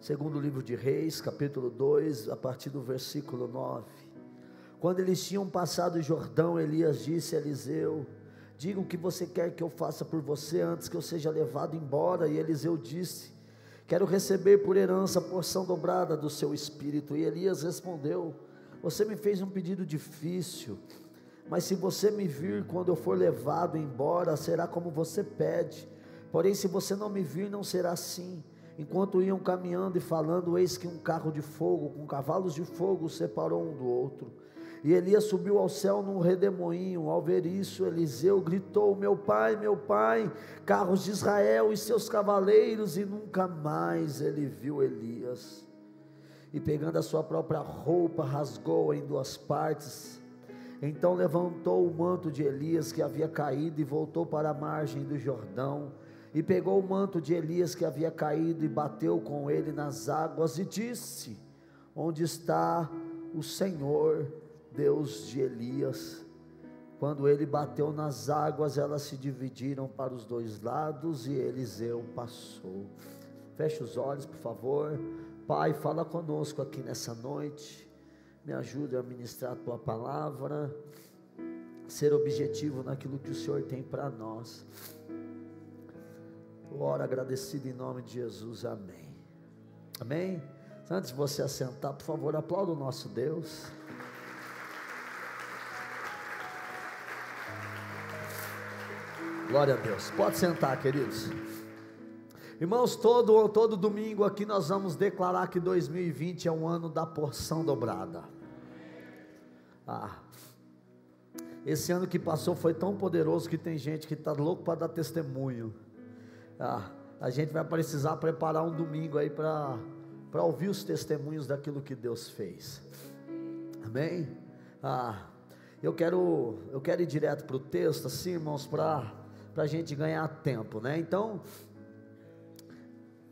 Segundo livro de Reis, capítulo 2, a partir do versículo 9. Quando eles tinham passado o Jordão, Elias disse a Eliseu: Diga o que você quer que eu faça por você antes que eu seja levado embora. E Eliseu disse: Quero receber por herança a porção dobrada do seu espírito. E Elias respondeu: Você me fez um pedido difícil, mas se você me vir quando eu for levado embora, será como você pede. Porém, se você não me vir, não será assim. Enquanto iam caminhando e falando, eis que um carro de fogo, com cavalos de fogo, separou um do outro. E Elias subiu ao céu num redemoinho. Ao ver isso, Eliseu gritou: Meu pai, meu pai, carros de Israel e seus cavaleiros. E nunca mais ele viu Elias. E pegando a sua própria roupa, rasgou-a em duas partes. Então levantou o manto de Elias que havia caído e voltou para a margem do Jordão e pegou o manto de Elias que havia caído e bateu com ele nas águas e disse: Onde está o Senhor, Deus de Elias? Quando ele bateu nas águas, elas se dividiram para os dois lados e Eliseu passou. Feche os olhos, por favor. Pai, fala conosco aqui nessa noite. Me ajude a ministrar a tua palavra, ser objetivo naquilo que o Senhor tem para nós. Ora agradecido em nome de Jesus, amém. Amém? Antes de você assentar, por favor, aplauda o nosso Deus. Glória a Deus. Pode sentar, queridos. Irmãos, todo, todo domingo aqui nós vamos declarar que 2020 é um ano da porção dobrada. Ah, esse ano que passou foi tão poderoso que tem gente que está louco para dar testemunho. Ah, a gente vai precisar preparar um domingo aí para ouvir os testemunhos daquilo que Deus fez. Amém? Ah, eu quero, eu quero ir direto para o texto, assim, irmãos, para a gente ganhar tempo, né? Então,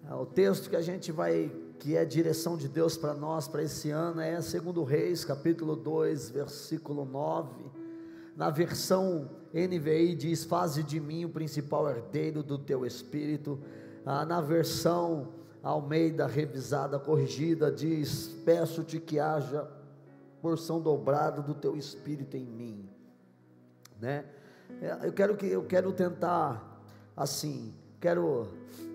ah, o texto que a gente vai, que é direção de Deus para nós, para esse ano, é 2 Reis, capítulo 2, versículo 9 na versão NVI diz: Faze de mim o principal herdeiro do teu espírito. Ah, na versão Almeida revisada, corrigida, diz: Peço-te que haja porção dobrada do teu espírito em mim. Né? É, eu quero que eu quero tentar assim, quero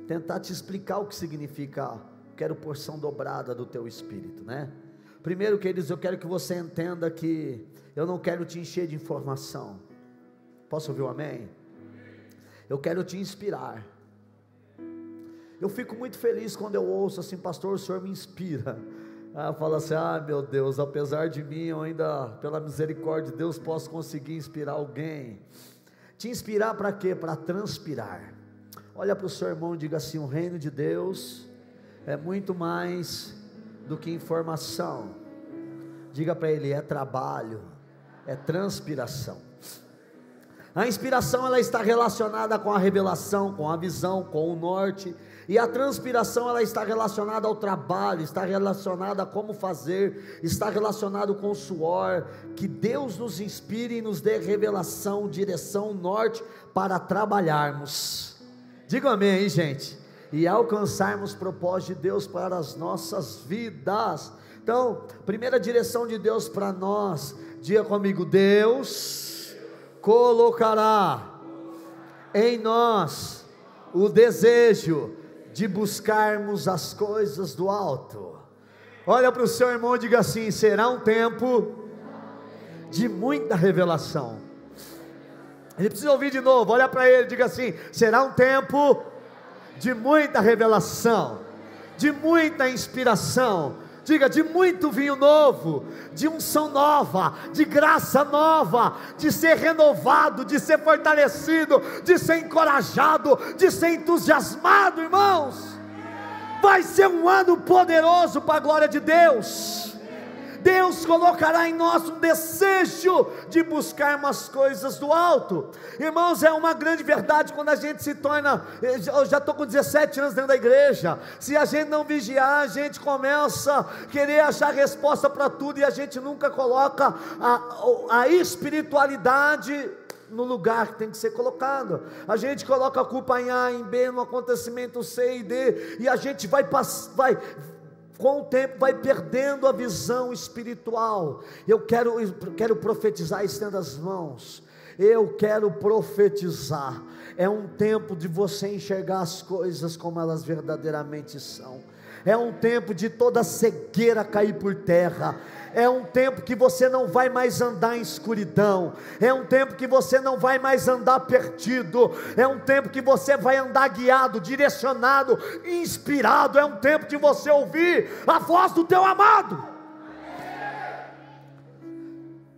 tentar te explicar o que significa quero porção dobrada do teu espírito, né? Primeiro, queridos, eu quero que você entenda que eu não quero te encher de informação. Posso ouvir um amém? Eu quero te inspirar. Eu fico muito feliz quando eu ouço assim, pastor, o senhor me inspira. Ah, fala assim: ah, meu Deus, apesar de mim, eu ainda, pela misericórdia de Deus, posso conseguir inspirar alguém. Te inspirar para quê? Para transpirar. Olha para o seu irmão e diga assim: o reino de Deus é muito mais do que informação. Diga para ele: é trabalho, é transpiração. A inspiração ela está relacionada com a revelação, com a visão, com o norte, e a transpiração ela está relacionada ao trabalho, está relacionada a como fazer, está relacionado com o suor, que Deus nos inspire e nos dê revelação, direção, norte para trabalharmos. Diga amém aí, gente. E alcançarmos propósito de Deus para as nossas vidas. Então, primeira direção de Deus para nós, diga comigo: Deus colocará em nós o desejo de buscarmos as coisas do alto. Olha para o seu irmão e diga assim: será um tempo de muita revelação. Ele precisa ouvir de novo, olha para ele, diga assim: será um tempo de muita revelação, de muita inspiração, diga de muito vinho novo, de unção nova, de graça nova, de ser renovado, de ser fortalecido, de ser encorajado, de ser entusiasmado, irmãos. Vai ser um ano poderoso para a glória de Deus. Deus colocará em nós um desejo de buscar umas coisas do alto. Irmãos, é uma grande verdade quando a gente se torna. Eu já estou com 17 anos dentro da igreja. Se a gente não vigiar, a gente começa a querer achar resposta para tudo e a gente nunca coloca a, a espiritualidade no lugar que tem que ser colocado. A gente coloca a culpa em A, em B, no acontecimento C e D, e a gente vai, vai com o tempo vai perdendo a visão espiritual. Eu quero, quero profetizar, estenda as mãos. Eu quero profetizar. É um tempo de você enxergar as coisas como elas verdadeiramente são. É um tempo de toda cegueira cair por terra é um tempo que você não vai mais andar em escuridão, é um tempo que você não vai mais andar perdido, é um tempo que você vai andar guiado, direcionado, inspirado, é um tempo de você ouvir a voz do teu amado.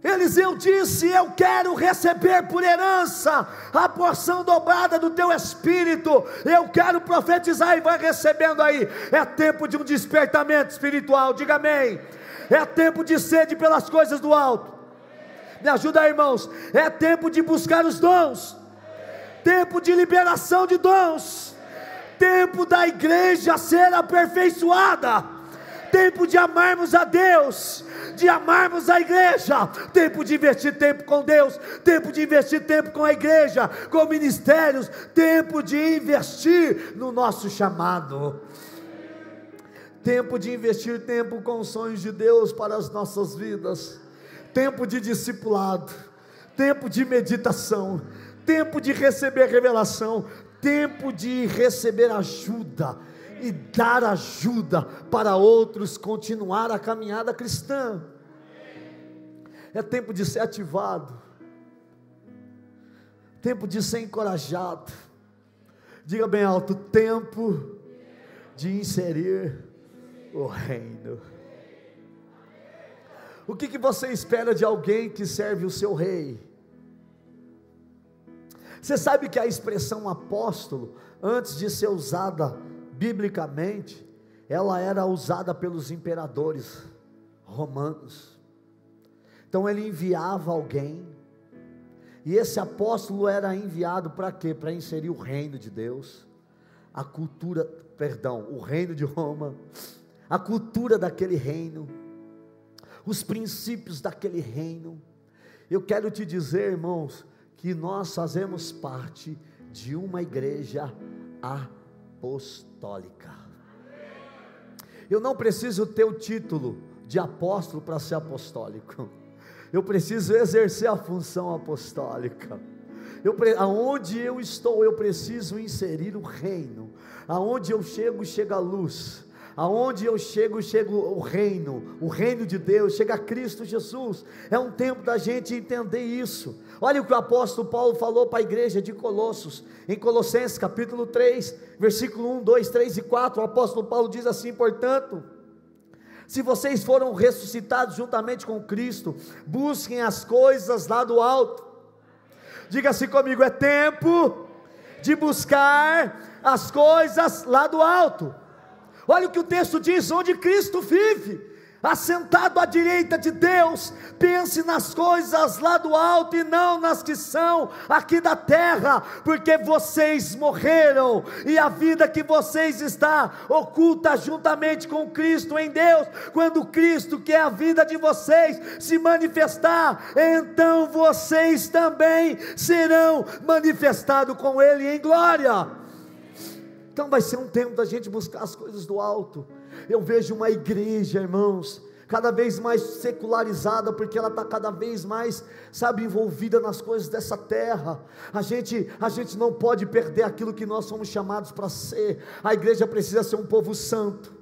Eliseu disse: Eu quero receber por herança a porção dobrada do teu espírito. Eu quero profetizar e vai recebendo aí. É tempo de um despertamento espiritual. Diga amém. É tempo de sede pelas coisas do alto. Me ajuda irmãos. É tempo de buscar os dons. Tempo de liberação de dons. Tempo da igreja ser aperfeiçoada. Tempo de amarmos a Deus de amarmos a igreja, tempo de investir tempo com Deus, tempo de investir tempo com a igreja, com ministérios, tempo de investir no nosso chamado tempo de investir tempo com os sonhos de Deus para as nossas vidas, tempo de discipulado, tempo de meditação, tempo de receber revelação, tempo de receber ajuda e dar ajuda para outros continuar a caminhada cristã. É tempo de ser ativado, tempo de ser encorajado. Diga bem alto: tempo de inserir o reino. O que, que você espera de alguém que serve o seu rei? Você sabe que a expressão apóstolo, antes de ser usada biblicamente, ela era usada pelos imperadores romanos. Então ele enviava alguém, e esse apóstolo era enviado para quê? Para inserir o reino de Deus, a cultura, perdão, o reino de Roma, a cultura daquele reino, os princípios daquele reino. Eu quero te dizer, irmãos, que nós fazemos parte de uma igreja apostólica. Eu não preciso ter o título de apóstolo para ser apostólico. Eu preciso exercer a função apostólica. Eu, aonde eu estou, eu preciso inserir o reino. Aonde eu chego, chega a luz aonde eu chego, chega o reino, o reino de Deus, chega Cristo Jesus. É um tempo da gente entender isso. Olha o que o apóstolo Paulo falou para a igreja de Colossos, em Colossenses capítulo 3, versículo 1, 2, 3 e 4. O apóstolo Paulo diz assim: portanto, se vocês foram ressuscitados juntamente com Cristo, busquem as coisas lá do alto. Diga assim comigo: é tempo de buscar as coisas lá do alto. Olha o que o texto diz: onde Cristo vive, assentado à direita de Deus, pense nas coisas lá do alto e não nas que são aqui da terra, porque vocês morreram e a vida que vocês está oculta juntamente com Cristo em Deus. Quando Cristo, que é a vida de vocês, se manifestar, então vocês também serão manifestados com Ele em glória. Então vai ser um tempo da gente buscar as coisas do alto. Eu vejo uma igreja, irmãos, cada vez mais secularizada, porque ela está cada vez mais, sabe, envolvida nas coisas dessa terra. A gente, a gente não pode perder aquilo que nós somos chamados para ser. A igreja precisa ser um povo santo,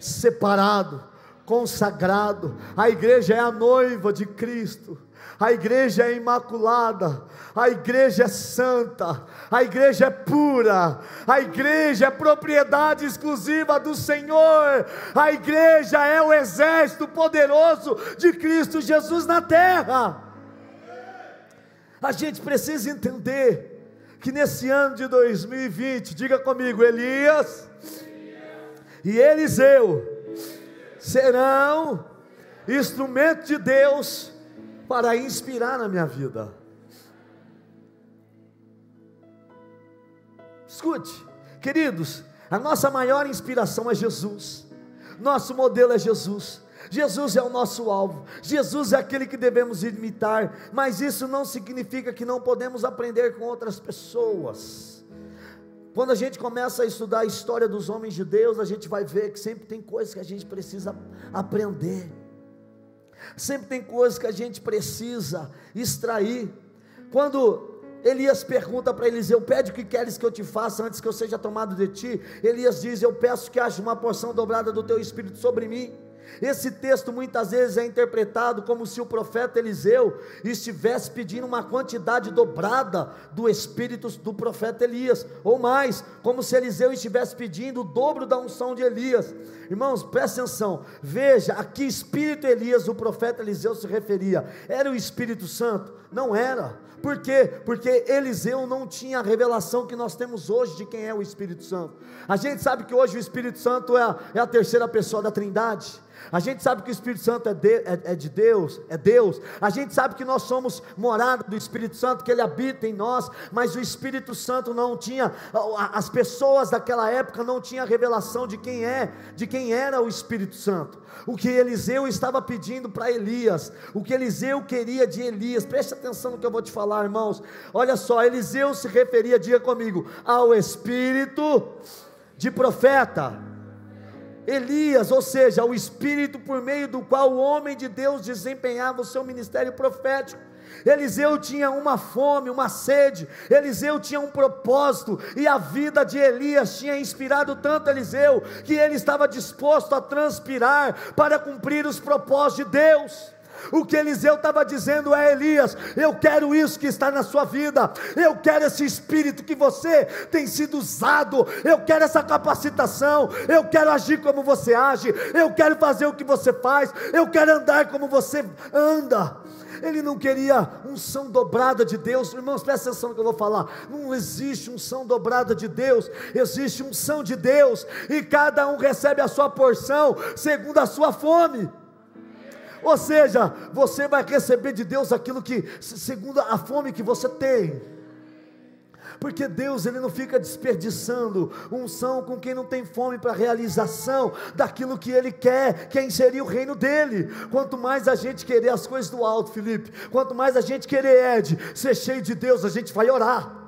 separado, consagrado. A igreja é a noiva de Cristo a igreja é imaculada, a igreja é santa, a igreja é pura, a igreja é propriedade exclusiva do Senhor, a igreja é o exército poderoso de Cristo Jesus na terra. A gente precisa entender que nesse ano de 2020, diga comigo, Elias e Eliseu serão instrumento de Deus para inspirar na minha vida. Escute, queridos, a nossa maior inspiração é Jesus, nosso modelo é Jesus. Jesus é o nosso alvo, Jesus é aquele que devemos imitar, mas isso não significa que não podemos aprender com outras pessoas. Quando a gente começa a estudar a história dos homens de Deus, a gente vai ver que sempre tem coisas que a gente precisa aprender, sempre tem coisas que a gente precisa extrair. Quando Elias pergunta para Eliseu: Pede o que queres que eu te faça antes que eu seja tomado de ti. Elias diz: Eu peço que haja uma porção dobrada do teu espírito sobre mim. Esse texto muitas vezes é interpretado como se o profeta Eliseu estivesse pedindo uma quantidade dobrada do espírito do profeta Elias, ou mais, como se Eliseu estivesse pedindo o dobro da unção de Elias. Irmãos, presta atenção, veja a que espírito Elias, o profeta Eliseu, se referia. Era o Espírito Santo? Não era. Por quê? Porque Eliseu não tinha a revelação que nós temos hoje de quem é o Espírito Santo. A gente sabe que hoje o Espírito Santo é a, é a terceira pessoa da Trindade. A gente sabe que o Espírito Santo é de, é, é de, Deus, é Deus. A gente sabe que nós somos morada do Espírito Santo, que Ele habita em nós, mas o Espírito Santo não tinha, as pessoas daquela época não tinham revelação de quem é, de quem era o Espírito Santo. O que Eliseu estava pedindo para Elias, o que Eliseu queria de Elias, preste atenção no que eu vou te falar, irmãos. Olha só, Eliseu se referia, diga comigo, ao Espírito de profeta. Elias, ou seja, o espírito por meio do qual o homem de Deus desempenhava o seu ministério profético. Eliseu tinha uma fome, uma sede, Eliseu tinha um propósito, e a vida de Elias tinha inspirado tanto Eliseu, que ele estava disposto a transpirar para cumprir os propósitos de Deus. O que Eliseu estava dizendo é: Elias, eu quero isso que está na sua vida, eu quero esse espírito que você tem sido usado, eu quero essa capacitação, eu quero agir como você age, eu quero fazer o que você faz, eu quero andar como você anda. Ele não queria unção dobrada de Deus, irmãos, presta atenção no que eu vou falar. Não existe unção dobrada de Deus, existe unção de Deus, e cada um recebe a sua porção segundo a sua fome. Ou seja, você vai receber de Deus aquilo que, segundo a fome que você tem. Porque Deus ele não fica desperdiçando unção com quem não tem fome para realização daquilo que ele quer, que é inserir o reino dele. Quanto mais a gente querer as coisas do alto, Felipe, quanto mais a gente querer Ed, ser cheio de Deus, a gente vai orar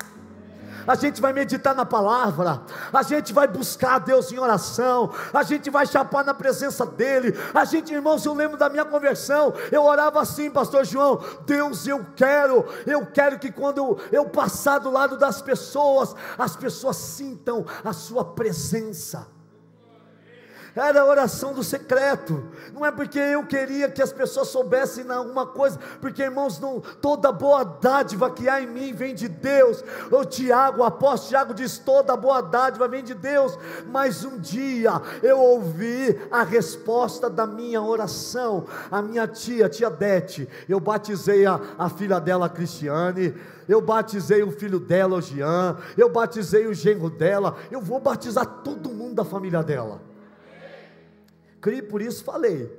a gente vai meditar na palavra, a gente vai buscar a Deus em oração, a gente vai chapar na presença dEle. A gente, irmãos, eu lembro da minha conversão, eu orava assim, Pastor João: Deus, eu quero, eu quero que quando eu, eu passar do lado das pessoas, as pessoas sintam a Sua presença era a oração do secreto, não é porque eu queria que as pessoas soubessem alguma coisa, porque irmãos, não, toda boa dádiva que há em mim vem de Deus. O Tiago, o apóstolo Tiago diz: toda boa dádiva vem de Deus, mas um dia eu ouvi a resposta da minha oração, a minha tia, tia Dete, eu batizei a, a filha dela, a Cristiane. Eu batizei o filho dela, o Jean, eu batizei o genro dela, eu vou batizar todo mundo da família dela. Criei por isso falei.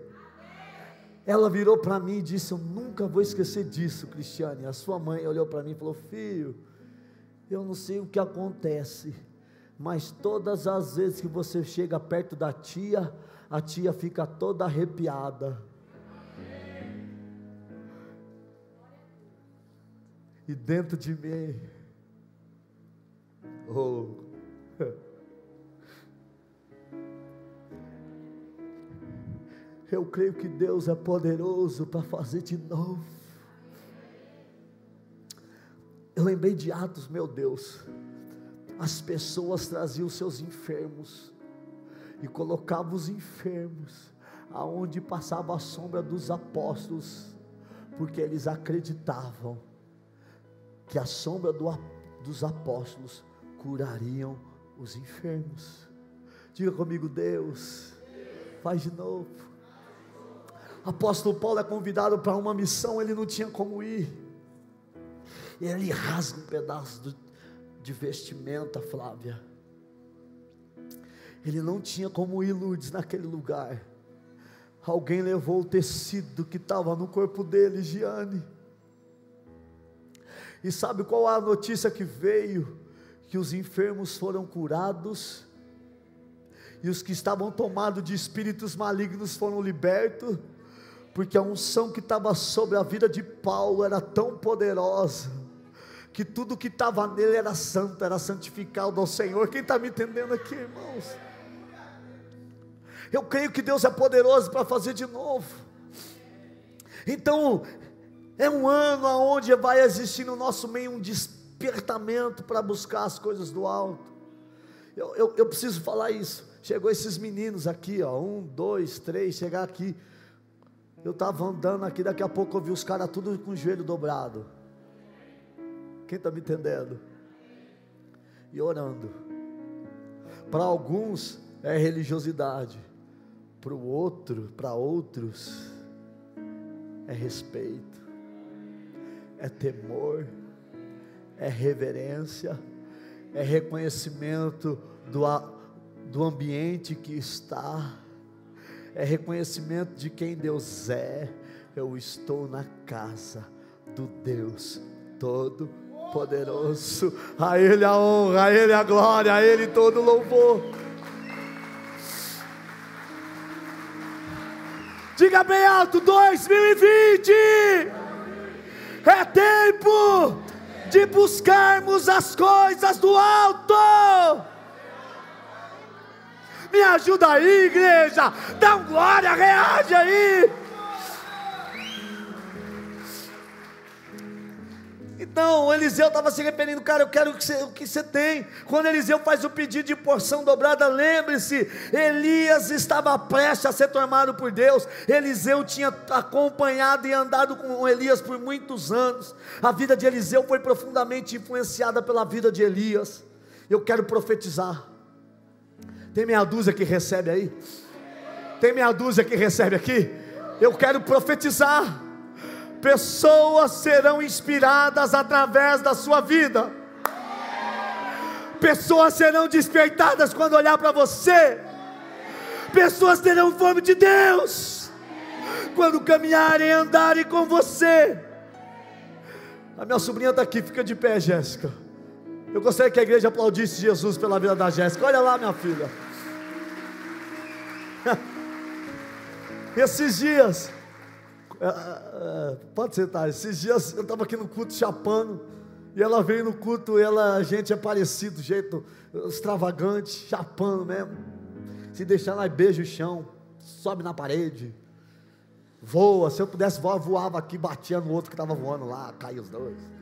Ela virou para mim e disse: Eu nunca vou esquecer disso, Cristiane. A sua mãe olhou para mim e falou: Filho, eu não sei o que acontece, mas todas as vezes que você chega perto da tia, a tia fica toda arrepiada. E dentro de mim, oh, Eu creio que Deus é poderoso para fazer de novo. Eu lembrei de Atos, meu Deus. As pessoas traziam seus enfermos e colocavam os enfermos aonde passava a sombra dos apóstolos, porque eles acreditavam que a sombra do, dos apóstolos curariam os enfermos. Diga comigo, Deus, faz de novo apóstolo Paulo é convidado para uma missão, ele não tinha como ir. E ele rasga um pedaço de vestimenta, Flávia. Ele não tinha como ir, Lourdes, naquele lugar. Alguém levou o tecido que estava no corpo dele, Giane. E sabe qual a notícia que veio? Que os enfermos foram curados e os que estavam tomados de espíritos malignos foram libertos, porque a unção que estava sobre a vida de Paulo era tão poderosa, que tudo que estava nele era santo, era santificado ao Senhor. Quem está me entendendo aqui, irmãos? Eu creio que Deus é poderoso para fazer de novo. Então, é um ano onde vai existir no nosso meio um despertamento para buscar as coisas do alto. Eu, eu, eu, preciso falar isso. Chegou esses meninos aqui, ó, um, dois, três, chegar aqui. Eu estava andando aqui, daqui a pouco eu vi os caras tudo com o joelho dobrado. Quem está me entendendo? E orando. Para alguns é religiosidade para o outro, para outros, é respeito, é temor, é reverência, é reconhecimento do, do ambiente que está, é reconhecimento de quem Deus é. Eu estou na casa do Deus Todo-Poderoso. A Ele a honra, a Ele a glória, a Ele todo louvor. Diga bem alto: 2020 é tempo de buscarmos as coisas do alto. Me ajuda aí, igreja. Dá um glória, reage aí. Então, Eliseu estava se arrependendo, cara, eu quero o que você tem. Quando Eliseu faz o pedido de porção dobrada, lembre-se, Elias estava prestes a ser tomado por Deus. Eliseu tinha acompanhado e andado com Elias por muitos anos. A vida de Eliseu foi profundamente influenciada pela vida de Elias. Eu quero profetizar. Tem meia dúzia que recebe aí? Tem meia dúzia que recebe aqui? Eu quero profetizar pessoas serão inspiradas através da sua vida. Pessoas serão despertadas quando olhar para você. Pessoas terão fome de Deus quando caminharem e andarem com você. A minha sobrinha está aqui, fica de pé, Jéssica. Eu gostaria que a igreja aplaudisse Jesus pela vida da Jéssica. Olha lá, minha filha. Esses dias, é, é, pode sentar. Esses dias eu estava aqui no culto chapando. E ela veio no culto, ela, a gente é parecido, jeito extravagante, chapando mesmo. Se deixar lá, beija o chão, sobe na parede, voa. Se eu pudesse voar, voava aqui, batia no outro que estava voando lá, caiu os dois.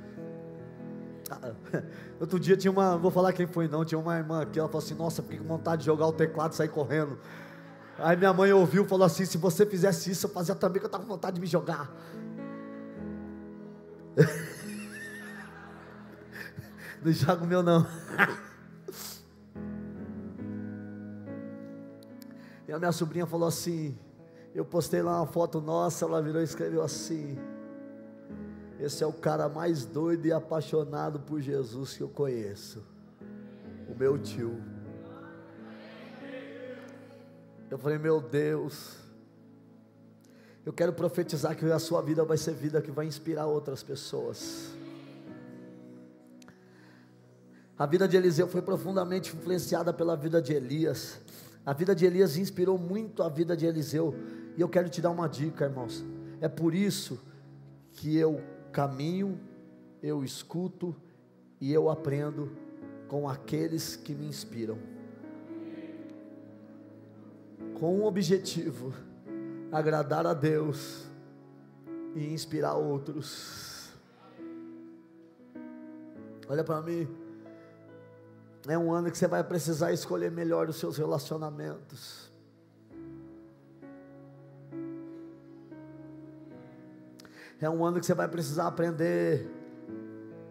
Outro dia tinha uma, vou falar quem foi não, tinha uma irmã aqui, ela falou assim: Nossa, fiquei com vontade de jogar o teclado e sair correndo. Aí minha mãe ouviu e falou assim: se você fizesse isso, eu fazia também, que eu estava com vontade de me jogar. não joga o meu não. e a minha sobrinha falou assim: eu postei lá uma foto nossa, ela virou e escreveu assim: Esse é o cara mais doido e apaixonado por Jesus que eu conheço. O meu tio. Eu falei, meu Deus, eu quero profetizar que a sua vida vai ser vida que vai inspirar outras pessoas. A vida de Eliseu foi profundamente influenciada pela vida de Elias. A vida de Elias inspirou muito a vida de Eliseu. E eu quero te dar uma dica, irmãos. É por isso que eu caminho, eu escuto e eu aprendo com aqueles que me inspiram com um objetivo: agradar a Deus e inspirar outros. Olha para mim. É um ano que você vai precisar escolher melhor os seus relacionamentos. É um ano que você vai precisar aprender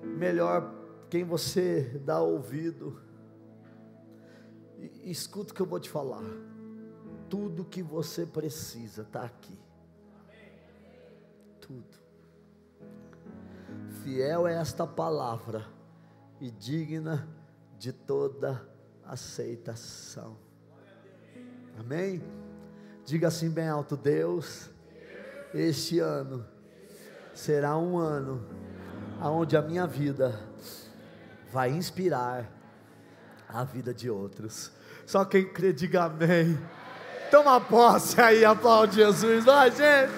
melhor quem você dá ouvido. E, escuta o que eu vou te falar tudo que você precisa está aqui. Tudo. Fiel é esta palavra e digna de toda aceitação. Amém? Diga assim bem alto: Deus, este ano será um ano onde a minha vida vai inspirar a vida de outros. Só quem crê, diga amém. Toma posse aí, aplaude Jesus, vai gente.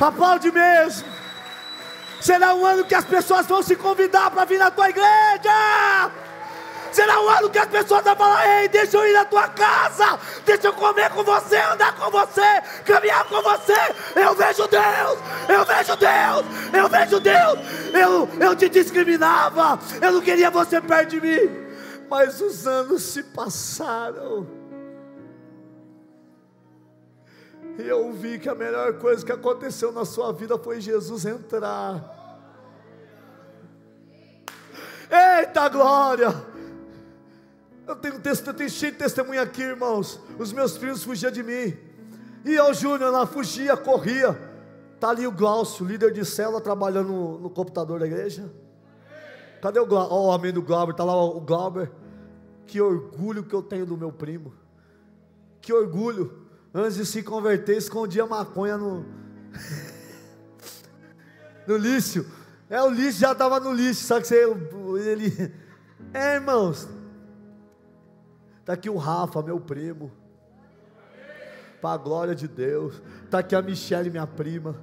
Aplaude mesmo. Será um ano que as pessoas vão se convidar para vir na tua igreja. Será um ano que as pessoas vão falar: Ei, deixa eu ir na tua casa, deixa eu comer com você, andar com você, caminhar com você. Eu vejo Deus, eu vejo Deus, eu vejo Deus. Eu, eu te discriminava, eu não queria você perto de mim, mas os anos se passaram. E eu vi que a melhor coisa que aconteceu na sua vida foi Jesus entrar. Eita glória! Eu tenho, eu tenho cheio de testemunha aqui, irmãos. Os meus filhos fugiam de mim. E eu, Júnior, lá fugia, corria. Está ali o Glaucio, líder de célula, trabalhando no, computador da igreja. Cadê o, Glaucio? oh, o homem do Glauber? Está lá o Glauber. Que orgulho que eu tenho do meu primo. Que orgulho. Antes de se converter, escondia maconha no. no lixo. É, o lixo já estava no lixo, só que você, ele. É, irmãos, Está aqui o Rafa, meu primo. Para a glória de Deus. Está aqui a Michelle, minha prima.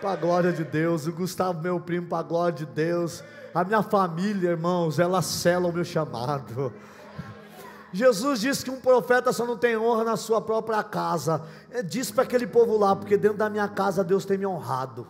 Para a glória de Deus. O Gustavo, meu primo, para a glória de Deus. A minha família, irmãos, ela sela o meu chamado. Jesus disse que um profeta só não tem honra na sua própria casa. Disse para aquele povo lá, porque dentro da minha casa Deus tem me honrado.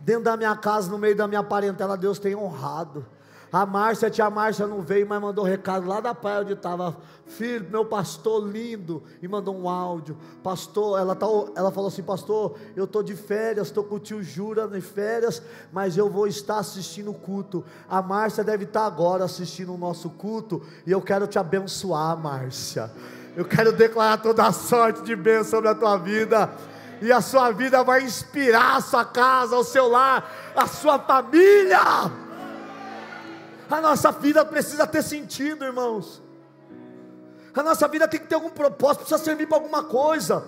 Dentro da minha casa, no meio da minha parentela, Deus tem honrado. A Márcia, a tia Márcia não veio, mas mandou recado lá da praia onde estava. Filho, meu pastor lindo. E mandou um áudio. Pastor, ela, tá, ela falou assim: Pastor, eu estou de férias, estou com o tio Jura de férias, mas eu vou estar assistindo o culto. A Márcia deve estar agora assistindo o nosso culto. E eu quero te abençoar, Márcia. Eu quero declarar toda a sorte de bênção sobre a tua vida. E a sua vida vai inspirar a sua casa, o seu lar, a sua família. A nossa vida precisa ter sentido, irmãos. A nossa vida tem que ter algum propósito, precisa servir para alguma coisa.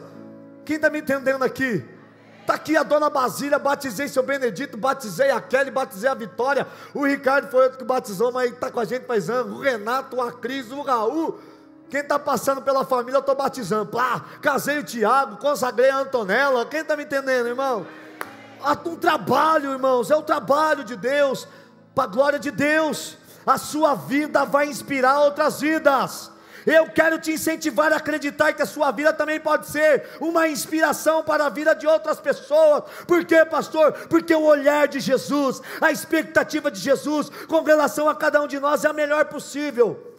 Quem está me entendendo aqui? Está aqui a dona Basília, batizei seu Benedito, batizei a Kelly, batizei a Vitória. O Ricardo foi outro que batizou, mas está com a gente faz anos. O Renato, a Cris, o Raul. Quem está passando pela família, eu estou batizando. Pá, casei o Tiago, consagrei a Antonella. Quem está me entendendo, irmão? Um trabalho, irmãos, é o trabalho de Deus para a glória de Deus. A sua vida vai inspirar outras vidas. Eu quero te incentivar a acreditar que a sua vida também pode ser uma inspiração para a vida de outras pessoas. Por quê, pastor? Porque o olhar de Jesus, a expectativa de Jesus com relação a cada um de nós é a melhor possível.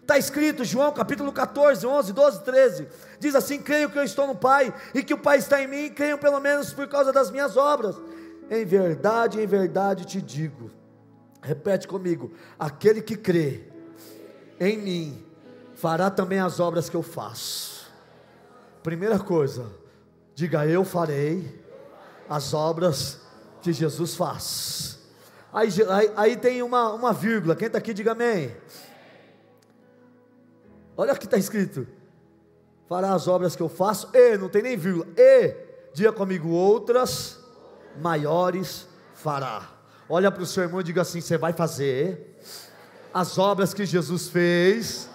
Está escrito, João capítulo 14, 11, 12, 13. Diz assim: Creio que eu estou no Pai e que o Pai está em mim, creio pelo menos por causa das minhas obras. Em verdade, em verdade te digo Repete comigo: aquele que crê em mim fará também as obras que eu faço. Primeira coisa, diga eu farei as obras que Jesus faz. Aí, aí, aí tem uma, uma vírgula, quem está aqui, diga amém. Olha o que está escrito: fará as obras que eu faço, e não tem nem vírgula, e, diga comigo, outras maiores fará. Olha para o seu irmão e diga assim: você vai fazer as obras que Jesus fez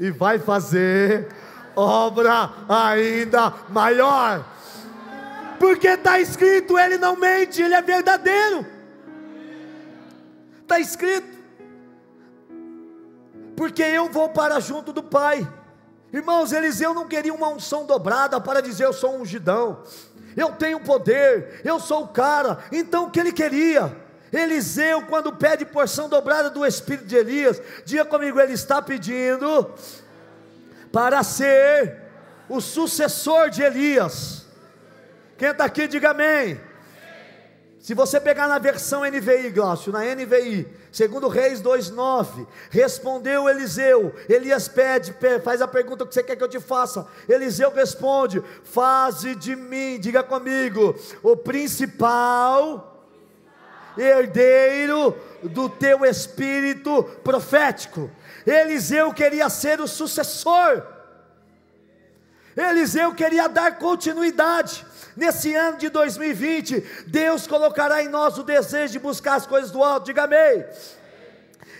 e vai fazer obra ainda maior. Porque está escrito, ele não mente, ele é verdadeiro. Está escrito. Porque eu vou para junto do Pai. Irmãos, Eliseu não queria uma unção dobrada para dizer eu sou um ungidão. Eu tenho poder, eu sou o cara. Então o que ele queria? Eliseu, quando pede porção dobrada do espírito de Elias, diga comigo, ele está pedindo para ser o sucessor de Elias. Quem está aqui, diga amém. Se você pegar na versão NVI, Glaucio, na NVI, segundo Reis 2,9, respondeu Eliseu, Elias pede, faz a pergunta que você quer que eu te faça, Eliseu responde, faze de mim, diga comigo, o principal herdeiro do teu espírito profético. Eliseu queria ser o sucessor. Eliseu queria dar continuidade. Nesse ano de 2020, Deus colocará em nós o desejo de buscar as coisas do alto, diga amém.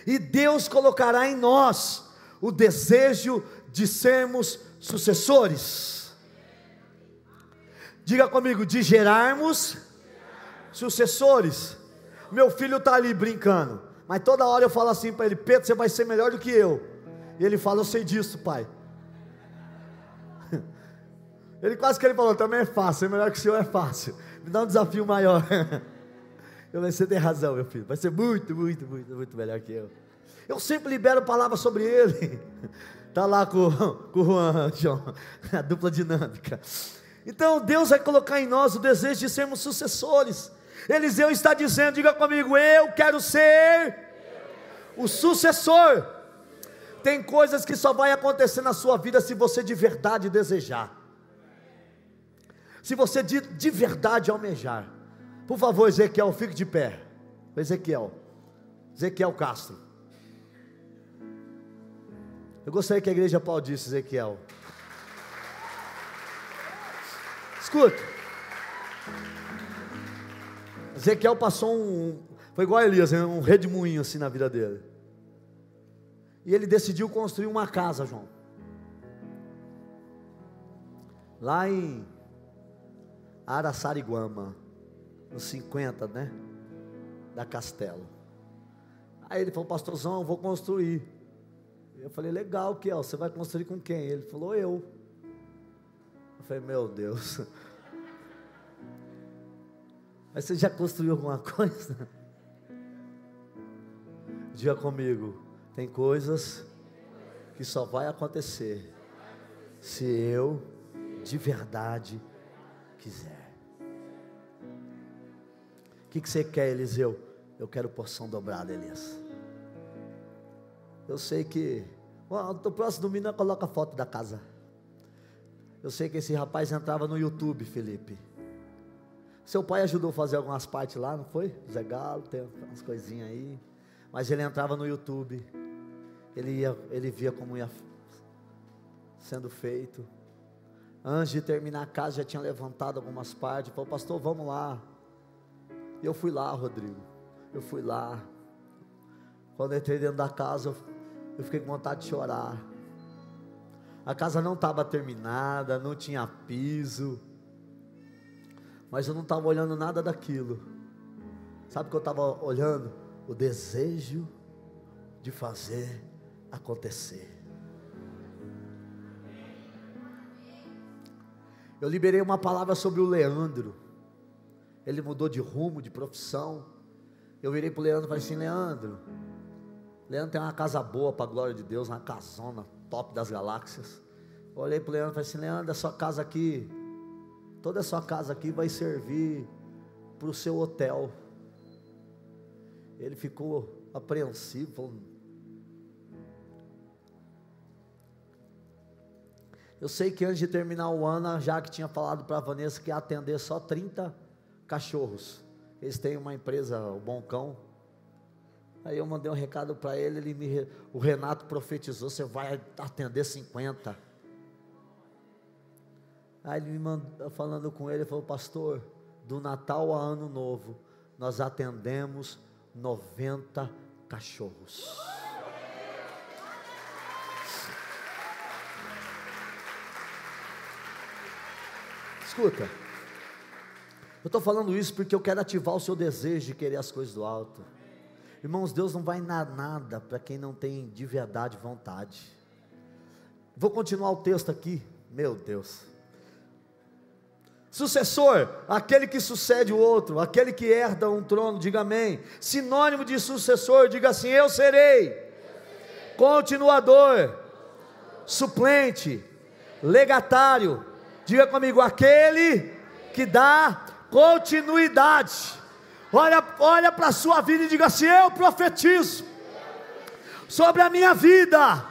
E Deus colocará em nós o desejo de sermos sucessores. Diga comigo, de gerarmos sucessores. Meu filho está ali brincando, mas toda hora eu falo assim para ele: Pedro, você vai ser melhor do que eu. E ele fala: Eu sei disso, pai. Ele quase que ele falou: Também é fácil, é melhor que o senhor é fácil. Me dá um desafio maior. Eu falei: Você tem razão, meu filho. Vai ser muito, muito, muito, muito melhor que eu. Eu sempre libero palavras sobre ele. Está lá com, com o Juan, a dupla dinâmica. Então Deus vai colocar em nós o desejo de sermos sucessores. Eliseu está dizendo, diga comigo, eu quero ser o sucessor. Tem coisas que só vai acontecer na sua vida se você de verdade desejar. Se você de, de verdade almejar. Por favor, Ezequiel, fique de pé. Ezequiel. Ezequiel Castro. Eu gostaria que a igreja aplaudisse Ezequiel. Escuta. Ezequiel passou um. Foi igual a Elias, um redemoinho assim na vida dele. E ele decidiu construir uma casa, João. Lá em Araçariguama, nos 50, né? Da Castelo. Aí ele falou, pastorzão, vou construir. Eu falei, legal, Kiel, você vai construir com quem? Ele falou, eu. Eu falei, meu Deus. Mas você já construiu alguma coisa? Diga comigo, tem coisas que só vai acontecer se eu de verdade quiser. O que, você quer, Eliseu? Eu quero porção dobrada, Elias. Eu sei que. O próximo domingo coloca foto da casa. Eu sei que esse rapaz entrava no YouTube, Felipe. Seu pai ajudou a fazer algumas partes lá, não foi? Zé Galo, tem umas coisinhas aí. Mas ele entrava no YouTube. Ele, ia, ele via como ia sendo feito. Antes de terminar a casa, já tinha levantado algumas partes. Falou, pastor, vamos lá. E eu fui lá, Rodrigo. Eu fui lá. Quando eu entrei dentro da casa, eu, eu fiquei com vontade de chorar. A casa não estava terminada, não tinha piso mas eu não estava olhando nada daquilo. Sabe o que eu estava olhando? O desejo de fazer acontecer. Eu liberei uma palavra sobre o Leandro. Ele mudou de rumo, de profissão. Eu virei para o Leandro e falei assim: Leandro, Leandro tem uma casa boa para a glória de Deus, uma casona top das galáxias. Eu olhei para o Leandro e falei assim: Leandro, a sua casa aqui toda a sua casa aqui vai servir para o seu hotel. Ele ficou apreensivo, Eu sei que antes de terminar o ano, a Jaque tinha falado para a Vanessa que ia atender só 30 cachorros. Eles têm uma empresa, o Bom Cão. Aí eu mandei um recado para ele, ele me, o Renato profetizou: você vai atender 50. Aí ele me mandou, falando com ele, ele falou, pastor, do Natal a Ano Novo, nós atendemos 90 cachorros. Escuta, eu estou falando isso porque eu quero ativar o seu desejo de querer as coisas do alto. Irmãos, Deus não vai dar nada para quem não tem de verdade vontade. Vou continuar o texto aqui, meu Deus. Sucessor, aquele que sucede o outro, aquele que herda um trono, diga amém. Sinônimo de sucessor, diga assim: eu serei. Continuador, suplente, legatário. Diga comigo, aquele que dá continuidade. Olha, olha para a sua vida e diga assim: eu profetizo sobre a minha vida.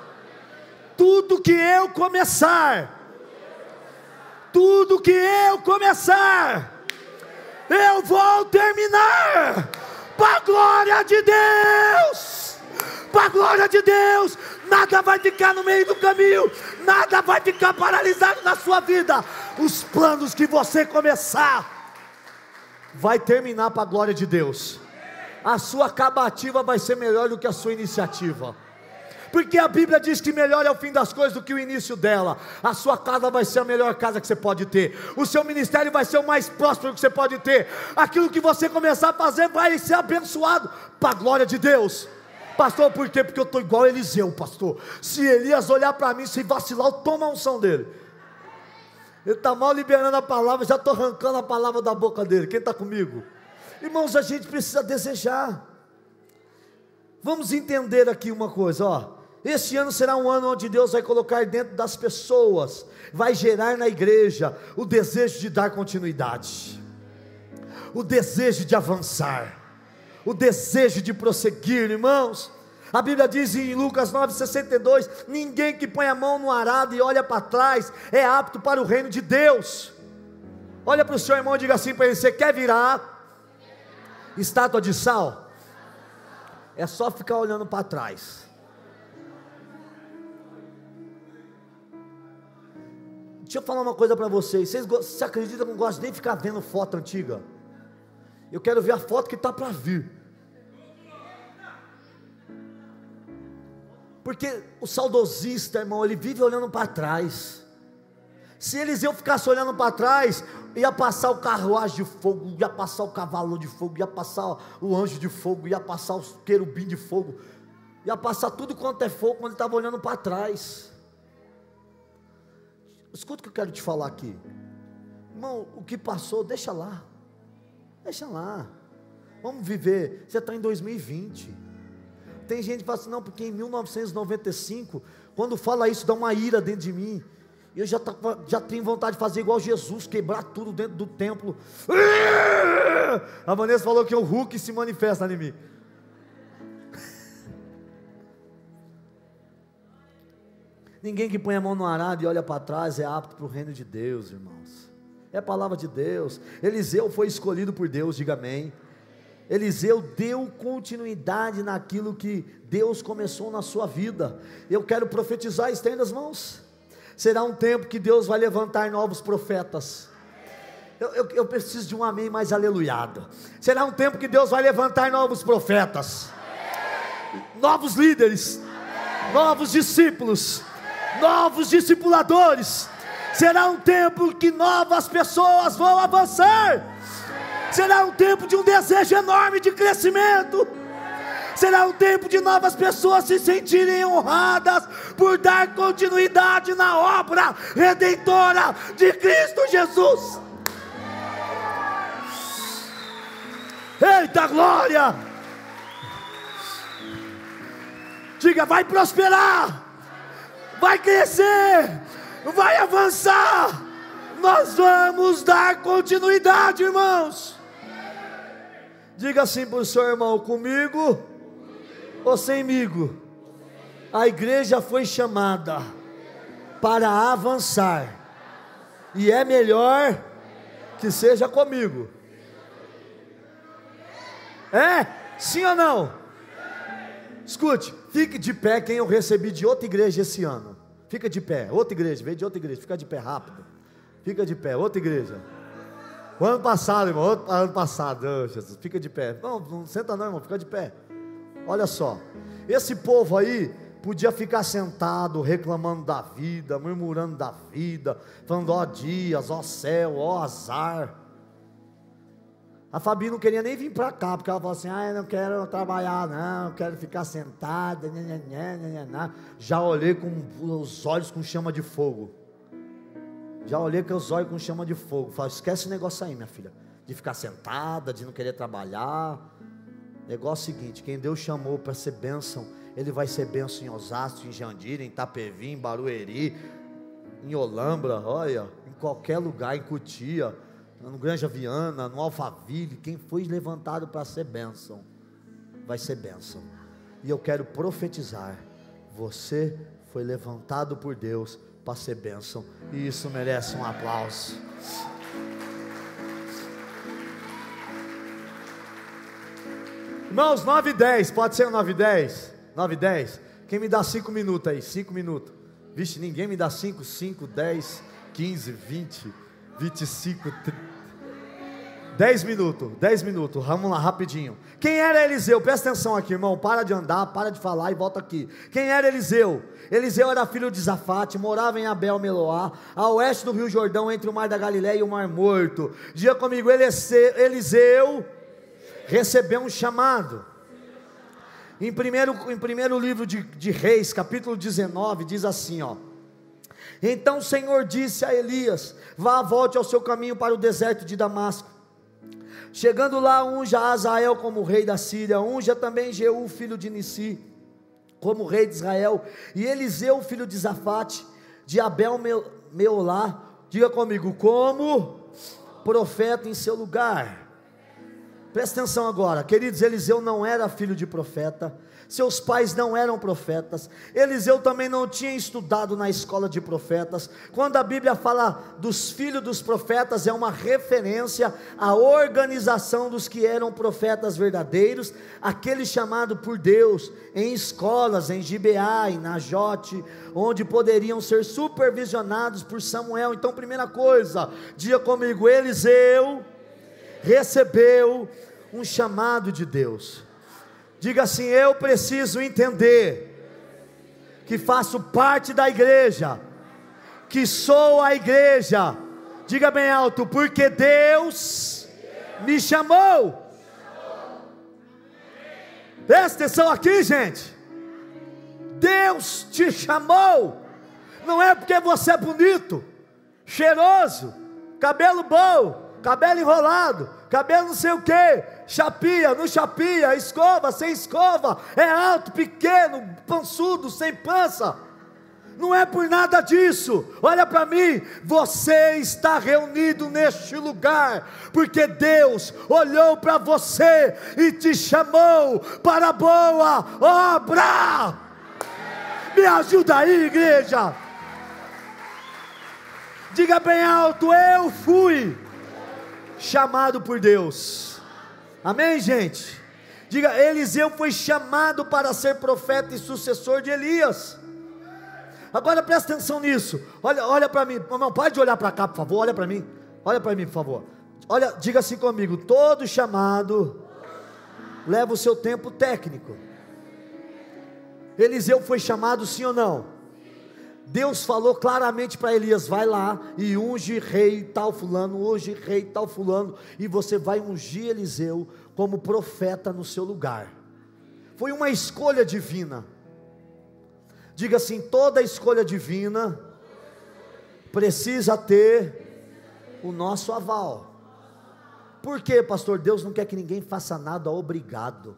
Tudo que eu começar tudo que eu começar, eu vou terminar, para a glória de Deus, para a glória de Deus, nada vai ficar no meio do caminho, nada vai ficar paralisado na sua vida, os planos que você começar, vai terminar para a glória de Deus, a sua acabativa vai ser melhor do que a sua iniciativa Porque a Bíblia diz que melhor é o fim das coisas do que o início dela. A sua casa vai ser a melhor casa que você pode ter. O seu ministério vai ser o mais próspero que você pode ter. Aquilo que você começar a fazer vai ser abençoado para a glória de Deus. Pastor, por quê? Porque eu estou igual a Eliseu, pastor. Se Elias olhar para mim, se vacilar, eu tomo a unção dele. Ele está mal liberando a palavra, já estou arrancando a palavra da boca dele. Quem está comigo? Irmãos, a gente precisa desejar. Vamos entender aqui uma coisa, ó. Este ano será um ano onde Deus vai colocar dentro das pessoas, vai gerar na igreja o desejo de dar continuidade, o desejo de avançar, o desejo de prosseguir, irmãos. A Bíblia diz em Lucas 9,62: ninguém que põe a mão no arado e olha para trás é apto para o reino de Deus. Olha para o seu irmão e diga assim para ele: você quer virar estátua de sal? É só ficar olhando para trás. Deixa eu falar uma coisa para vocês. Vocês, vocês acreditam que eu não gosto nem de ficar vendo foto antiga? Eu quero ver a foto que está para vir. Porque o saudosista, irmão, ele vive olhando para trás. Se Eliseu ficasse olhando para trás, ia passar o carruagem de fogo, ia passar o cavalo de fogo, ia passar o anjo de fogo, ia passar o querubim de fogo, ia passar tudo quanto é fogo quando ele estava olhando para trás. Escuta o que eu quero te falar aqui. Irmão, o que passou, deixa lá. Deixa lá. Vamos viver. Você está em 2020. Tem gente que fala assim, não, porque em 1995, quando fala isso, dá uma ira dentro de mim. Eu já, tá, já tenho vontade de fazer igual Jesus, quebrar tudo dentro do templo. A Vanessa falou que o Hulk se manifesta em mim. Ninguém que põe a mão no arado e olha para trás é apto para o reino de Deus, irmãos. É a palavra de Deus. Eliseu foi escolhido por Deus, diga amém. Eliseu deu continuidade naquilo que Deus começou na sua vida. Eu quero profetizar, estenda as mãos. Será um tempo que Deus vai levantar novos profetas. Eu, eu, eu preciso de um amém mais aleluiado. Será um tempo que Deus vai levantar novos profetas, novos líderes, novos discípulos, novos discipuladores. Será um tempo que novas pessoas vão avançar Será um tempo de um desejo enorme de crescimento. Será um tempo de novas pessoas se sentirem honradas por dar continuidade na obra redentora de Cristo Jesus. Eita glória! Diga, vai prosperar, vai crescer, vai avançar. Nós vamos dar continuidade, irmãos. Diga assim para o seu irmão: comigo ou semigo? A igreja foi chamada para avançar, e é melhor que seja comigo. É? Sim ou não? Escute, fique de pé quem eu recebi de outra igreja esse ano. Fica de pé, outra igreja, veio de outra igreja, fica de pé rápido. Fica de pé, outra igreja. O ano passado, irmão, ano passado, oh, Jesus, fica de pé. Não, não senta não, irmão, fica de pé. Olha só, esse povo aí podia ficar sentado reclamando da vida, murmurando da vida, falando ó dias, ó céu, ó azar. A Fabi não queria nem vir para cá, porque ela falou assim: ah, eu não quero trabalhar, não, eu quero ficar sentada. Já olhei com os olhos com chama de fogo. Já olhei com os olhos com chama de fogo. Falei, esquece esse negócio aí, minha filha. De ficar sentada, de não querer trabalhar. Negócio seguinte: quem Deus chamou para ser bênção, Ele vai ser bênção em Osasco, em Jandira, em Itapevi, em Barueri, em Olambra, olha, em qualquer lugar, em Cutia, no Granja Viana, no Alphaville. Quem foi levantado para ser bênção, vai ser bênção. E eu quero profetizar: você foi levantado por Deus para ser bênção. E isso merece um aplauso. Irmãos, 9 e 10, pode ser 9 e 10? 9 e 10? Quem me dá 5 minutos aí? 5 minutos. Vixe, ninguém me dá 5, 5, 10, 15, 20, 25, 30. Dez minutos, dez minutos, vamos lá, rapidinho. Quem era Eliseu? Presta atenção aqui, irmão. Para de andar, para de falar e volta aqui. Quem era Eliseu? Eliseu era filho de Zafate, morava em Abel Meloá, a oeste do Rio Jordão, entre o Mar da Galiléia e o Mar Morto. Diga comigo, Eliseu recebeu um chamado. Em primeiro, em primeiro livro de, de Reis, capítulo 19, diz assim: ó. Então o Senhor disse a Elias: Vá, volte ao seu caminho para o deserto de Damasco. Chegando lá, unja Azael como rei da Síria, unja também Jeú, filho de Nissi, como rei de Israel, e Eliseu, filho de Zafate, de Abel Meolá, diga comigo, como profeta em seu lugar. Presta atenção agora, queridos, Eliseu não era filho de profeta, seus pais não eram profetas, Eliseu também não tinha estudado na escola de profetas. Quando a Bíblia fala dos filhos dos profetas, é uma referência à organização dos que eram profetas verdadeiros, aquele chamado por Deus em escolas, em Gibeá, em Najote, onde poderiam ser supervisionados por Samuel. Então, primeira coisa, diga comigo, Eliseu recebeu um chamado de Deus. Diga assim: Eu preciso entender que faço parte da igreja, que sou a igreja. Diga bem alto, porque Deus me chamou. Presta atenção aqui, gente. Deus te chamou. Não é porque você é bonito, cheiroso, cabelo bom, cabelo enrolado, cabelo não sei o que, chapia, não chapia, escova, sem escova, é alto, pequeno, pançudo, sem pança. Não é por nada disso. Olha para mim, você está reunido neste lugar porque Deus olhou para você e te chamou para boa obra. Me ajuda aí, igreja. Diga bem alto: eu fui chamado por Deus. Amém, gente? Diga, Eliseu foi chamado para ser profeta e sucessor de Elias. Agora presta atenção nisso. Olha, olha para mim. Não, pode olhar para cá, por favor. Olha para mim. Olha para mim, por favor. Olha, diga assim comigo: todo chamado leva o seu tempo técnico. Eliseu foi chamado sim ou não? Deus falou claramente para Elias: vai lá e unge rei tal fulano, unge rei tal fulano, e você vai ungir Eliseu como profeta no seu lugar. Foi uma escolha divina. Diga assim: toda escolha divina precisa ter o nosso aval. Por quê, pastor? Deus não quer que ninguém faça nada obrigado.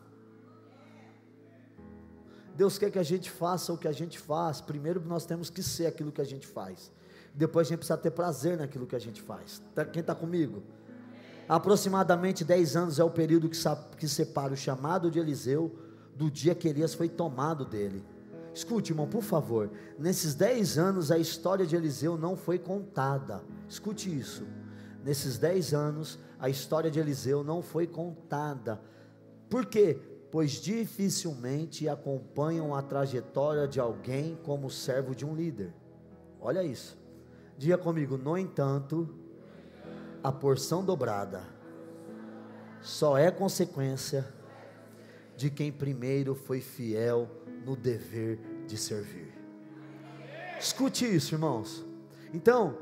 Deus quer que a gente faça o que a gente faz. Primeiro nós temos que ser aquilo que a gente faz. Depois a gente precisa ter prazer naquilo que a gente faz. Tá, quem está comigo? Aproximadamente 10 anos é o período que, que separa o chamado de Eliseu do dia que Elias foi tomado dele. Escute, irmão, por favor. Nesses 10 anos a história de Eliseu não foi contada. Escute isso. Nesses 10 anos a história de Eliseu não foi contada. Por quê? Pois dificilmente acompanham a trajetória de alguém como servo de um líder. Olha isso. Diga comigo, no entanto, a porção dobrada só é consequência de quem primeiro foi fiel no dever de servir. Escute isso, irmãos. Então,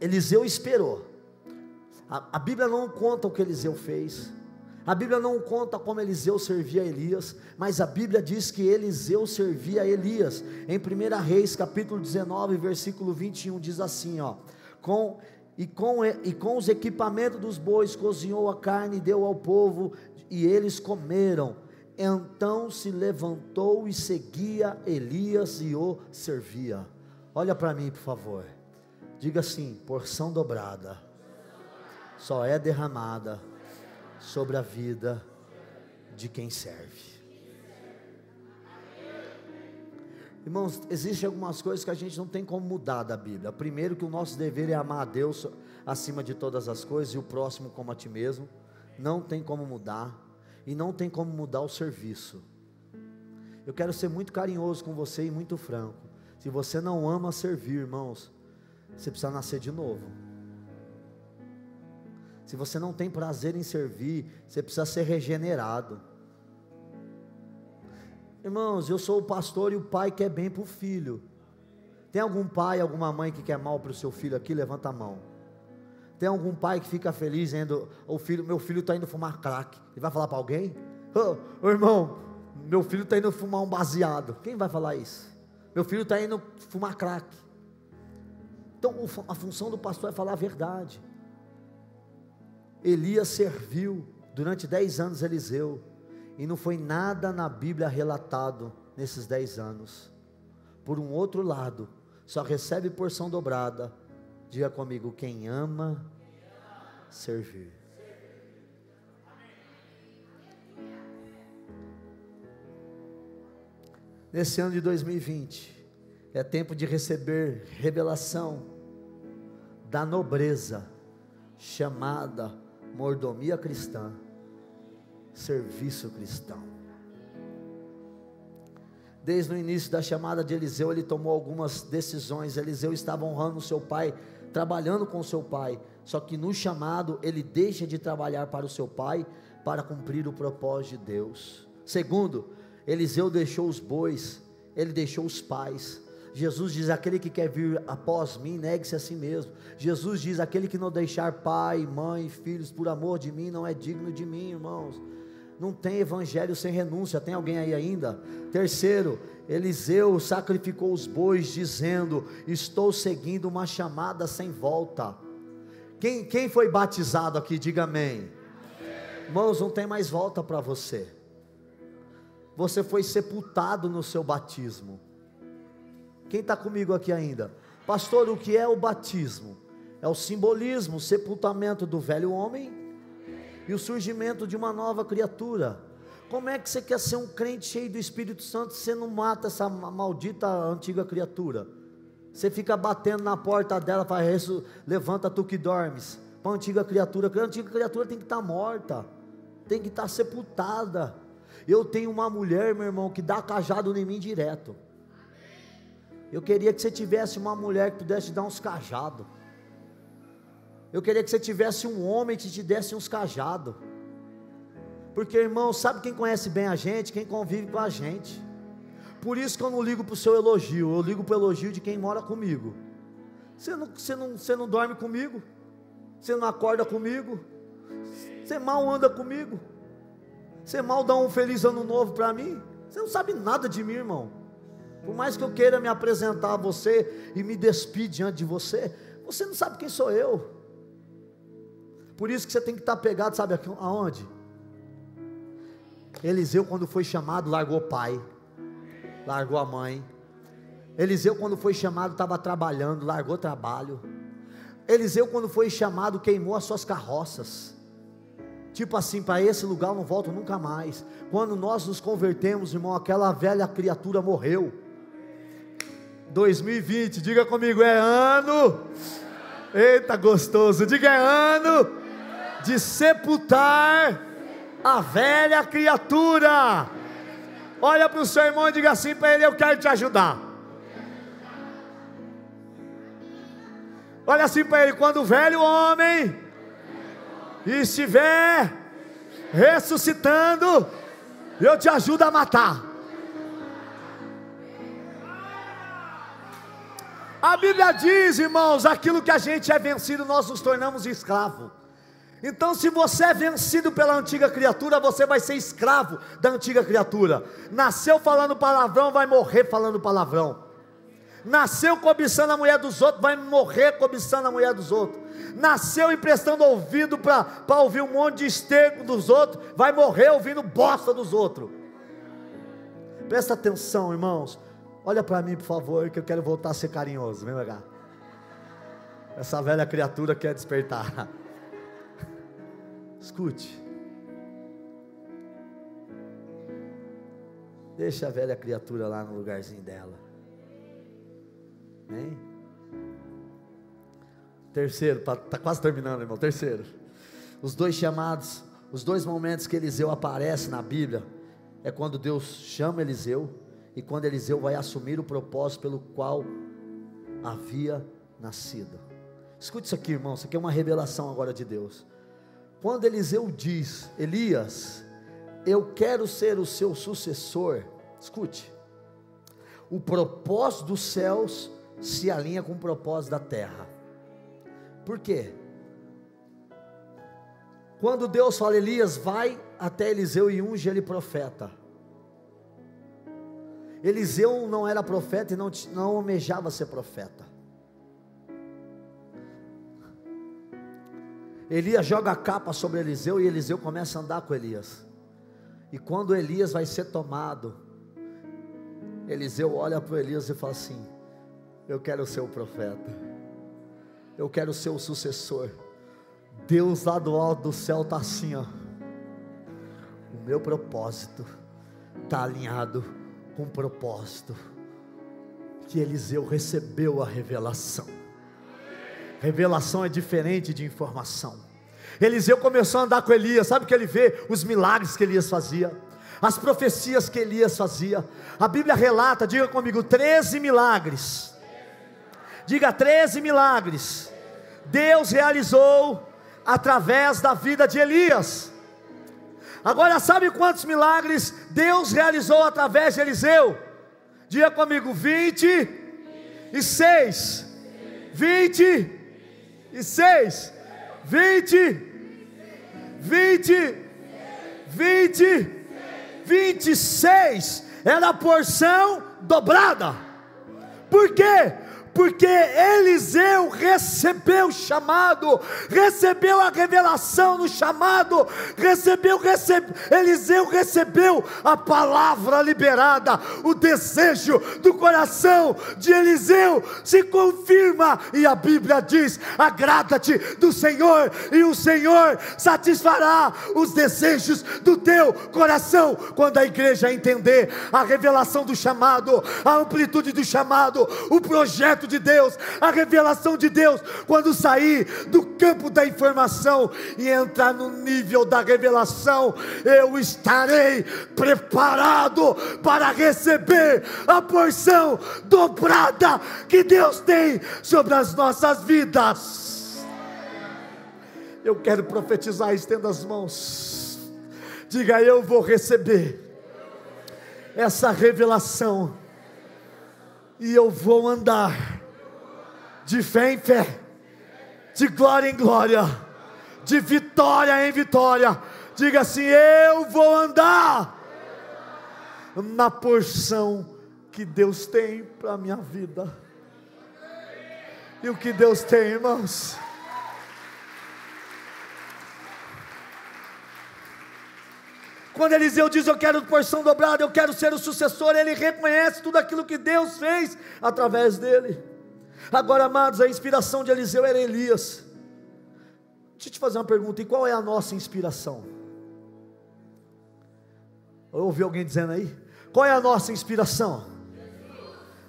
Eliseu esperou. A, a Bíblia não conta o que Eliseu fez. A Bíblia não conta como Eliseu servia a Elias, mas a Bíblia diz que Eliseu servia a Elias. Em 1 Reis, capítulo 19, versículo 21, diz assim: ó, com, e, com, e com os equipamentos dos bois cozinhou a carne e deu ao povo, e eles comeram. Então se levantou e seguia Elias e o servia. Olha para mim, por favor. Diga assim: porção dobrada só é derramada sobre a vida de quem serve. Irmãos, existem algumas coisas que a gente não tem como mudar da Bíblia. Primeiro, que o nosso dever é amar a Deus acima de todas as coisas e o próximo como a ti mesmo. Não tem como mudar. E não tem como mudar o serviço. Eu quero ser muito carinhoso com você e muito franco. Se você não ama servir, irmãos, você precisa nascer de novo. Se você não tem prazer em servir, você precisa ser regenerado. Irmãos, eu sou o pastor e o pai quer bem para o filho. Tem algum pai, alguma mãe que quer mal para o seu filho aqui? Levanta a mão. Tem algum pai que fica feliz indo, o filho, meu filho está indo fumar crack. Ele vai falar para alguém? Oh, irmão, meu filho está indo fumar um baseado. Quem vai falar isso? Meu filho está indo fumar crack. Então a função do pastor é falar a verdade. Elias serviu durante dez anos Eliseu. E não foi nada na Bíblia relatado nesses dez anos. Por um outro lado, só recebe porção dobrada. Diga comigo, quem ama servir. Nesse ano de 2020, é tempo de receber revelação da nobreza chamada mordomia cristã, serviço cristão. Desde o início da chamada de Eliseu, ele tomou algumas decisões. Eliseu estava honrando seu pai, trabalhando com seu pai. Só que no chamado, ele deixa de trabalhar para o seu pai para cumprir o propósito de Deus. Segundo, Eliseu deixou os bois, ele deixou os pais. Jesus diz: aquele que quer vir após mim, negue-se a si mesmo. Jesus diz: aquele que não deixar pai, mãe, filhos por amor de mim, não é digno de mim, irmãos. Não tem evangelho sem renúncia. Tem alguém aí ainda? Terceiro, Eliseu sacrificou os bois, dizendo: Estou seguindo uma chamada sem volta. Quem, quem foi batizado aqui, diga amém. amém. Irmãos, não tem mais volta para você. Você foi sepultado no seu batismo. Quem está comigo aqui ainda? Pastor, o que é o batismo? É o simbolismo, o sepultamento do velho homem e o surgimento de uma nova criatura. Como é que você quer ser um crente cheio do Espírito Santo se você não mata essa maldita antiga criatura? Você fica batendo na porta dela, faz levanta tu que dormes. Para a antiga criatura, a antiga criatura tem que estar tá morta, tem que estar tá sepultada. Eu tenho uma mulher, meu irmão, que dá cajado em mim direto. Eu queria que você tivesse uma mulher que pudesse dar uns cajados. Eu queria que você tivesse um homem que te desse uns cajados. Porque, irmão, sabe quem conhece bem a gente? Quem convive com a gente. Por isso que eu não ligo para o seu elogio, eu ligo para o elogio de quem mora comigo. Você não, você, não, você não dorme comigo? Você não acorda comigo? Você mal anda comigo? Você mal dá um feliz ano novo para mim? Você não sabe nada de mim, irmão. Por mais que eu queira me apresentar a você e me despir diante de você, você não sabe quem sou eu. Por isso que você tem que estar pegado, sabe aonde? Eliseu, quando foi chamado, largou o pai, largou a mãe. Eliseu, quando foi chamado, estava trabalhando, largou o trabalho. Eliseu, quando foi chamado, queimou as suas carroças. Tipo assim, para esse lugar eu não volto nunca mais. Quando nós nos convertemos, irmão, aquela velha criatura morreu. 2020, diga comigo, é ano. Eita, gostoso, diga é ano de sepultar a velha criatura. Olha para o seu irmão e diga assim para ele: Eu quero te ajudar. Olha assim para ele: quando o velho homem estiver ressuscitando, eu te ajudo a matar. A Bíblia diz, irmãos, aquilo que a gente é vencido, nós nos tornamos escravo. Então, se você é vencido pela antiga criatura, você vai ser escravo da antiga criatura. Nasceu falando palavrão, vai morrer falando palavrão. Nasceu cobiçando a mulher dos outros, vai morrer cobiçando a mulher dos outros. Nasceu emprestando ouvido para ouvir um monte de esterco dos outros, vai morrer ouvindo bosta dos outros. Presta atenção, irmãos. Olha para mim, por favor, que eu quero voltar a ser carinhoso. Vem cá. Essa velha criatura quer despertar. Escute. Deixa a velha criatura lá no lugarzinho dela. Hein? Terceiro, está quase terminando, irmão. Terceiro. Os dois chamados, os dois momentos que Eliseu aparece na Bíblia, é quando Deus chama Eliseu e quando Eliseu vai assumir o propósito pelo qual havia nascido. Escute isso aqui, irmão. Isso aqui é uma revelação agora de Deus. quando Eliseu diz: Elias, eu quero ser o seu sucessor, escute, o propósito dos céus se alinha com o propósito da terra. Por quê? Quando Deus fala, Elias, vai até Eliseu e unge ele profeta. Eliseu não era profeta e não, não almejava ser profeta. Elias joga a capa sobre Eliseu e Eliseu começa a andar com Elias. E quando Elias vai ser tomado, Eliseu olha para Elias e fala assim: Eu quero ser o profeta, eu quero ser o sucessor. Deus lá do alto do céu está assim, ó. O meu propósito está alinhado com propósito que Eliseu recebeu a revelação. Revelação é diferente de informação. Eliseu começou a andar com Elias, sabe o que ele vê? Os milagres que Elias fazia, as profecias que Elias fazia. A Bíblia relata, diga comigo, 13 milagres. Diga 13 milagres. Deus realizou através da vida de Elias. Agora, sabe quantos milagres Deus realizou através de Eliseu? Diga comigo: 26. 26. 20. 20. 20. 26. Era a porção dobrada. Por quê? Porque Eliseu recebeu o chamado, recebeu a revelação no chamado, recebeu, recebe, Eliseu recebeu a palavra liberada, o desejo do coração de Eliseu se confirma, e a Bíblia diz: agrada-te do Senhor, e o Senhor satisfará os desejos do teu coração. Quando a igreja entender a revelação do chamado, a amplitude do chamado, o projeto de Deus, a revelação de Deus, quando sair do campo da informação e entrar no nível da revelação, eu estarei preparado para receber a porção dobrada que Deus tem sobre as nossas vidas. Eu quero profetizar, estenda as mãos. Diga, eu vou receber essa revelação e eu vou andar de fé em fé, de glória em glória, de vitória em vitória. Diga assim: eu vou andar na porção que Deus tem para a minha vida. E o que Deus tem, irmãos? Quando Eliseu diz eu quero porção dobrada, eu quero ser o sucessor, ele reconhece tudo aquilo que Deus fez através dele. Agora, amados, a inspiração de Eliseu era Elias. Deixa eu te fazer uma pergunta: e qual é a nossa inspiração? Eu ouvi alguém dizendo aí? Qual é a nossa inspiração?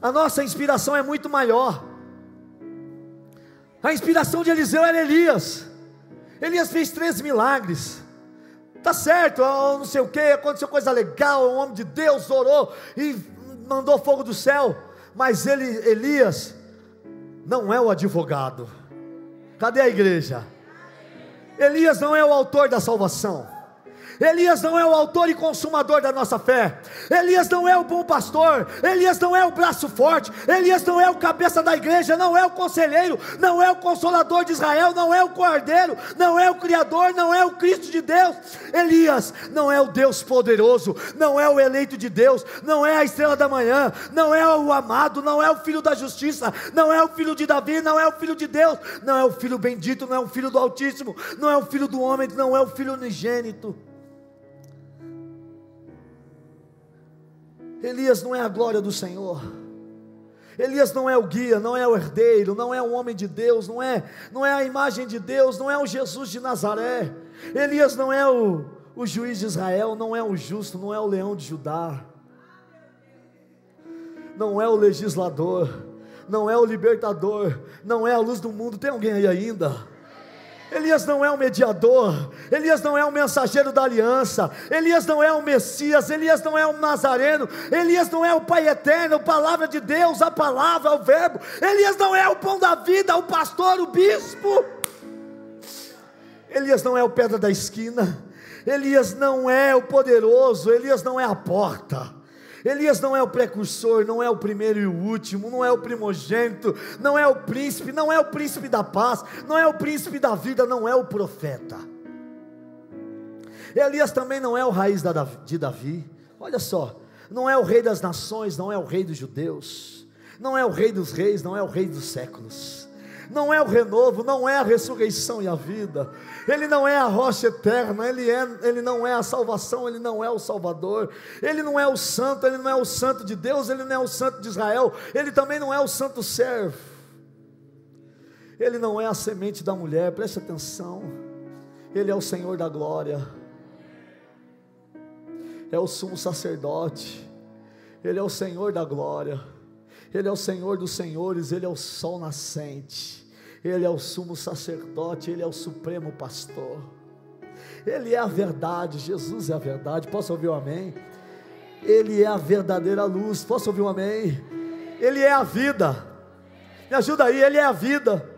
A nossa inspiração é muito maior. A inspiração de Eliseu era Elias. Elias fez três milagres. Tá certo, não sei o que, aconteceu coisa legal, o homem de Deus orou e mandou fogo do céu. Mas ele, Elias, não é o advogado. Cadê a igreja? Elias não é o autor da salvação. Elias não é o autor e consumador da nossa fé. Elias não é o bom pastor. Elias não é o braço forte. Elias não é o cabeça da igreja. Não é o conselheiro. Não é o consolador de Israel. Não é o cordeiro. Não é o criador. Não é o Cristo de Deus. Elias não é o Deus poderoso. Não é o eleito de Deus. Não é a estrela da manhã. Não é o amado. Não é o filho da justiça. Não é o filho de Davi. Não é o filho de Deus. Não é o filho bendito. Não é o filho do Altíssimo. Não é o filho do homem. Não é o filho unigênito. Elias não é a glória do Senhor. Elias não é o guia, não é o herdeiro, não é o homem de Deus, não é, não é a imagem de Deus, não é o Jesus de Nazaré. Elias não é o, o juiz de Israel, não é o justo, não é o leão de Judá. Não é o legislador, não é o libertador, não é a luz do mundo. Tem alguém aí ainda? Elias não é o mediador, Elias não é o mensageiro da aliança, Elias não é o Messias, Elias não é o Nazareno, Elias não é o Pai eterno, a palavra de Deus, a palavra, o Verbo, Elias não é o pão da vida, o pastor, o bispo. Elias não é o pedra da esquina. Elias não é o poderoso. Elias não é a porta. Elias não é o precursor, não é o primeiro e o último, não é o primogênito, não é o príncipe, não é o príncipe da paz, não é o príncipe da vida, não é o profeta. Elias também não é o raiz de Davi, olha só, não é o rei das nações, não é o rei dos judeus, não é o rei dos reis, não é o rei dos séculos não é o renovo, não é a ressurreição e a vida, Ele não é a rocha eterna, Ele, é, ele não é a salvação, Ele não é o Salvador, Ele não é o santo, Ele não é o santo de Deus, Ele não é o santo de Israel, Ele também não é o santo servo, Ele não é a semente da mulher, preste atenção, Ele é o Senhor da glória, é o sumo sacerdote, Ele é o Senhor da glória. Ele é o Senhor dos senhores, Ele é o sol nascente. Ele é o sumo sacerdote, Ele é o supremo pastor. Ele é a verdade, Jesus é a verdade. Posso ouvir um amém? Ele é a verdadeira luz. Posso ouvir um amém? Ele é a vida. Me ajuda aí, Ele é a vida.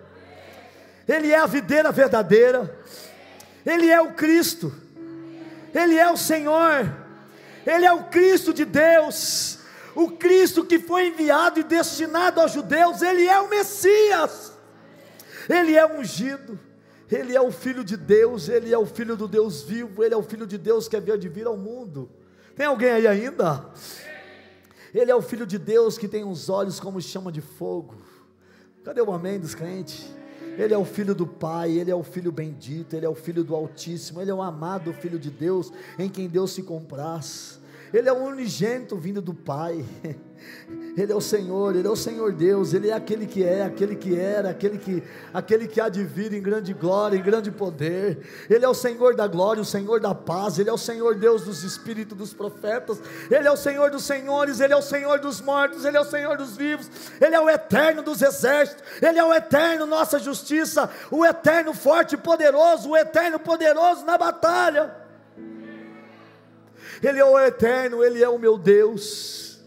Ele é a videira verdadeira. Ele é o Cristo. Ele é o Senhor. Ele é o Cristo de Deus. O Cristo que foi enviado e destinado aos judeus. Ele é o Messias. Ele é ungido, Ele é o Filho de Deus, Ele é o Filho do Deus vivo, Ele é o Filho de Deus que havia de vir ao mundo. Tem alguém aí ainda? Ele é o Filho de Deus que tem os olhos como chama de fogo. Cadê o amém dos crentes? Ele é o filho do Pai, ele é o filho bendito, ele é o filho do Altíssimo, ele é o amado filho de Deus, em quem Deus se compraz. Ele é o unigênito vindo do Pai. Ele é o Senhor, Ele é o Senhor Deus, Ele é aquele que é, aquele que era, aquele que, aquele que há de vir em grande glória, em grande poder. Ele é o Senhor da glória, o Senhor da paz, Ele é o Senhor Deus dos espíritos dos profetas, Ele é o Senhor dos senhores, Ele é o Senhor dos mortos, Ele é o Senhor dos vivos, Ele é o eterno dos exércitos, Ele é o eterno nossa justiça, o eterno forte e poderoso, o eterno poderoso na batalha. Ele é o eterno, Ele é o meu Deus.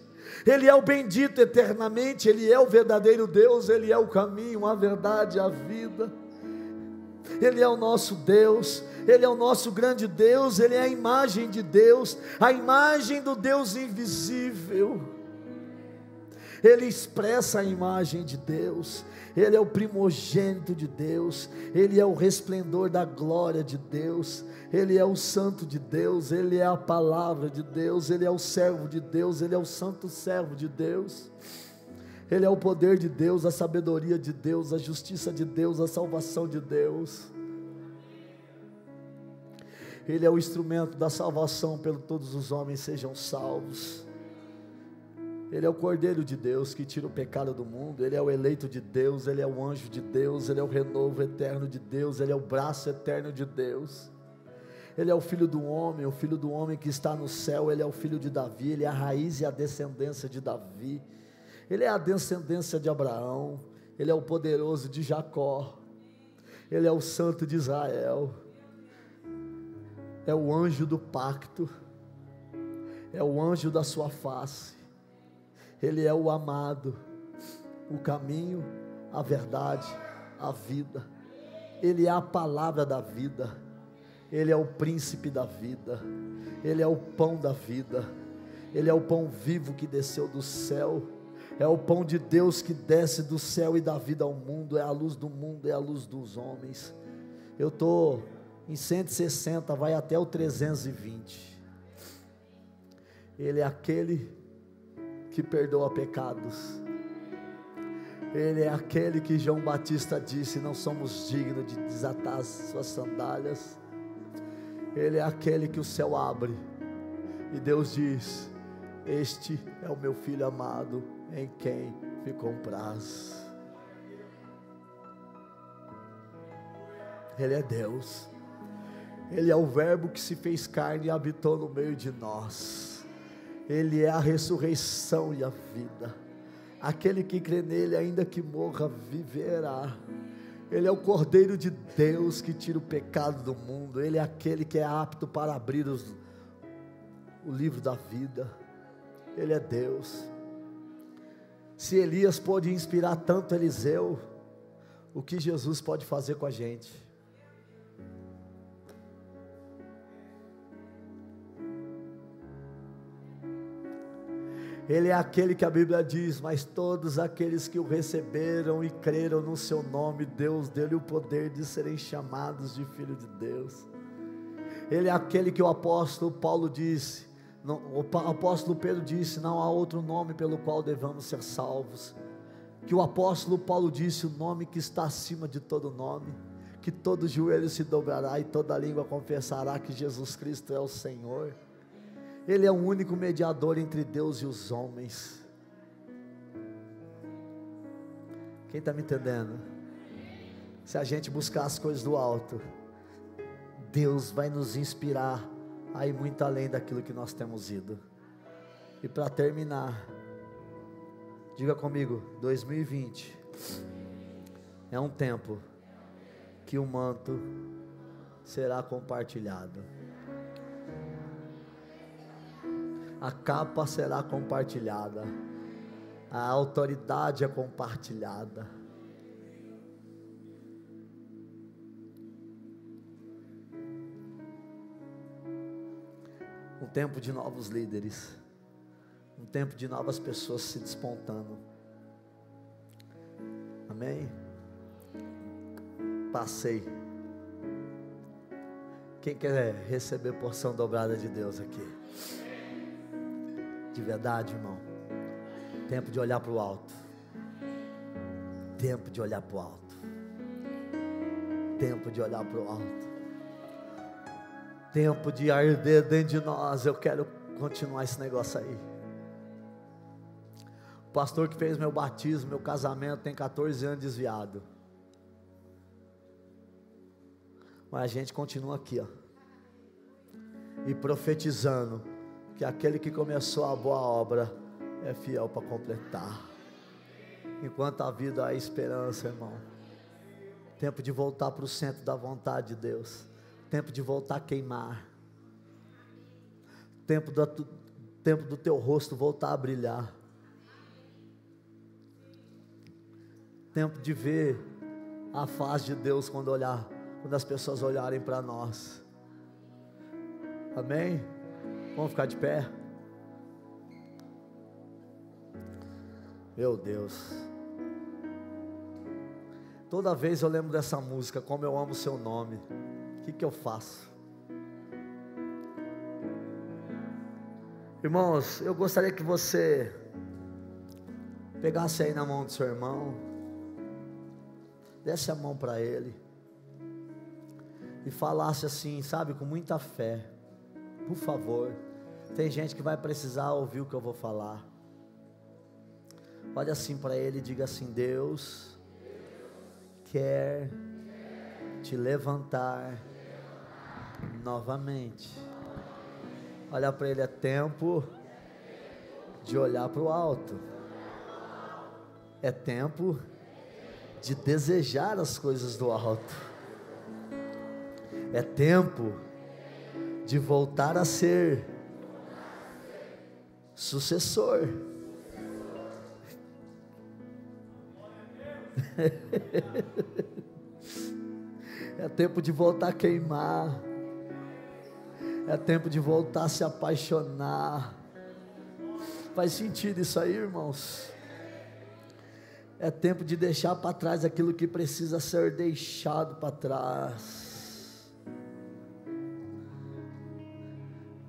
Ele é o bendito eternamente, Ele é o verdadeiro Deus, Ele é o caminho, a verdade, a vida. Ele é o nosso Deus, Ele é o nosso grande Deus, Ele é a imagem de Deus, a imagem do Deus invisível. Ele expressa a imagem de Deus, Ele é o primogênito de Deus, Ele é o resplendor da glória de Deus, ele é o santo de Deus, Ele é a palavra de Deus, Ele é o servo de Deus, Ele é o santo servo de Deus. Ele é o poder de Deus, a sabedoria de Deus, a justiça de Deus, a salvação de Deus. Ele é o instrumento da salvação, pelo todos os homens sejam salvos. Ele é o Cordeiro de Deus que tira o pecado do mundo, Ele é o eleito de Deus, Ele é o anjo de Deus, Ele é o renovo eterno de Deus, Ele é o braço eterno de Deus. Ele é o filho do homem, o filho do homem que está no céu, ele é o filho de Davi, ele é a raiz e a descendência de Davi, ele é a descendência de Abraão, ele é o poderoso de Jacó, ele é o santo de Israel, é o anjo do pacto, é o anjo da sua face, ele é o amado, o caminho, a verdade, a vida, ele é a palavra da vida. Ele é o príncipe da vida, Ele é o pão da vida, Ele é o pão vivo que desceu do céu, é o pão de Deus que desce do céu e dá vida ao mundo, é a luz do mundo, é a luz dos homens. Eu estou em 160, vai até o 320. Ele é aquele que perdoa pecados. Ele é aquele que João Batista disse: Não somos dignos de desatar as suas sandálias. Ele é aquele que o céu abre e Deus diz: Este é o meu filho amado, em quem me compraz. Ele é Deus, Ele é o Verbo que se fez carne e habitou no meio de nós. Ele é a ressurreição e a vida. Aquele que crê nele, ainda que morra, viverá. Ele é o Cordeiro de Deus que tira o pecado do mundo. Ele é aquele que é apto para abrir os, o livro da vida. Ele é Deus. Se Elias pôde inspirar tanto Eliseu, o que Jesus pode fazer com a gente? Ele é aquele que a Bíblia diz, mas todos aqueles que o receberam e creram no seu nome, Deus deu-lhe o poder de serem chamados de filho de Deus. Ele é aquele que o apóstolo Paulo disse, não, o apóstolo Pedro disse: não há outro nome pelo qual devamos ser salvos. Que o apóstolo Paulo disse: o nome que está acima de todo nome, que todo joelho se dobrará e toda língua confessará que Jesus Cristo é o Senhor. Ele é o único mediador entre Deus e os homens. Quem está me entendendo? Se a gente buscar as coisas do alto, Deus vai nos inspirar a ir muito além daquilo que nós temos ido. E para terminar, diga comigo: 2020 é um tempo que o manto será compartilhado. A capa será compartilhada, a autoridade é compartilhada. Um tempo de novos líderes, um tempo de novas pessoas se despontando. Amém? Passei. Quem quer receber porção dobrada de Deus aqui? De verdade, irmão. Tempo de olhar para o alto. Tempo de olhar para o alto. Tempo de olhar para o alto. Tempo de arder dentro de nós. Eu quero continuar esse negócio aí. O pastor que fez meu batismo, meu casamento, tem 14 anos desviado. Mas a gente continua aqui, ó. E profetizando que aquele que começou a boa obra é fiel para completar. Enquanto a vida há esperança, irmão. Tempo de voltar para o centro da vontade de Deus. Tempo de voltar a queimar. Tempo do, tempo do teu rosto voltar a brilhar. Tempo de ver a face de Deus quando olhar, quando as pessoas olharem para nós. Amém? Vamos ficar de pé. Meu Deus. Toda vez eu lembro dessa música, como eu amo o seu nome. O que, que eu faço? Irmãos, eu gostaria que você pegasse aí na mão do seu irmão, desse a mão para ele e falasse assim, sabe, com muita fé. Por favor. Tem gente que vai precisar ouvir o que eu vou falar. Olha assim para ele e diga assim: Deus quer te levantar novamente. Olha para ele, é tempo de olhar para o alto. É tempo de desejar as coisas do alto. É tempo de voltar a ser sucessor. é tempo de voltar a queimar. É tempo de voltar a se apaixonar. Faz sentido isso aí, irmãos? É tempo de deixar para trás aquilo que precisa ser deixado para trás.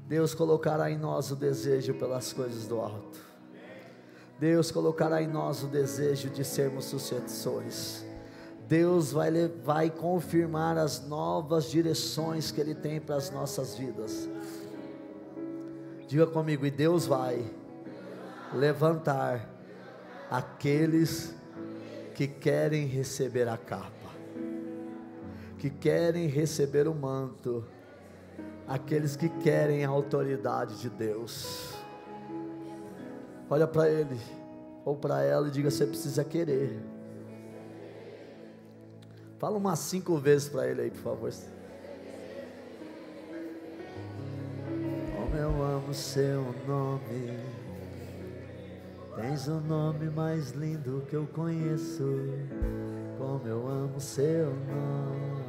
Deus colocará em nós o desejo pelas coisas do alto. Deus colocará em nós o desejo de sermos sucessores. Deus vai, vai confirmar as novas direções que Ele tem para as nossas vidas. Diga comigo, e Deus vai levantar aqueles que querem receber a capa, que querem receber o manto aqueles que querem a autoridade de Deus. Olha para ele ou para ela e diga: você precisa querer. Fala umas cinco vezes para ele aí, por favor. Como eu amo seu nome. Tens o nome mais lindo que eu conheço. Como eu amo seu nome.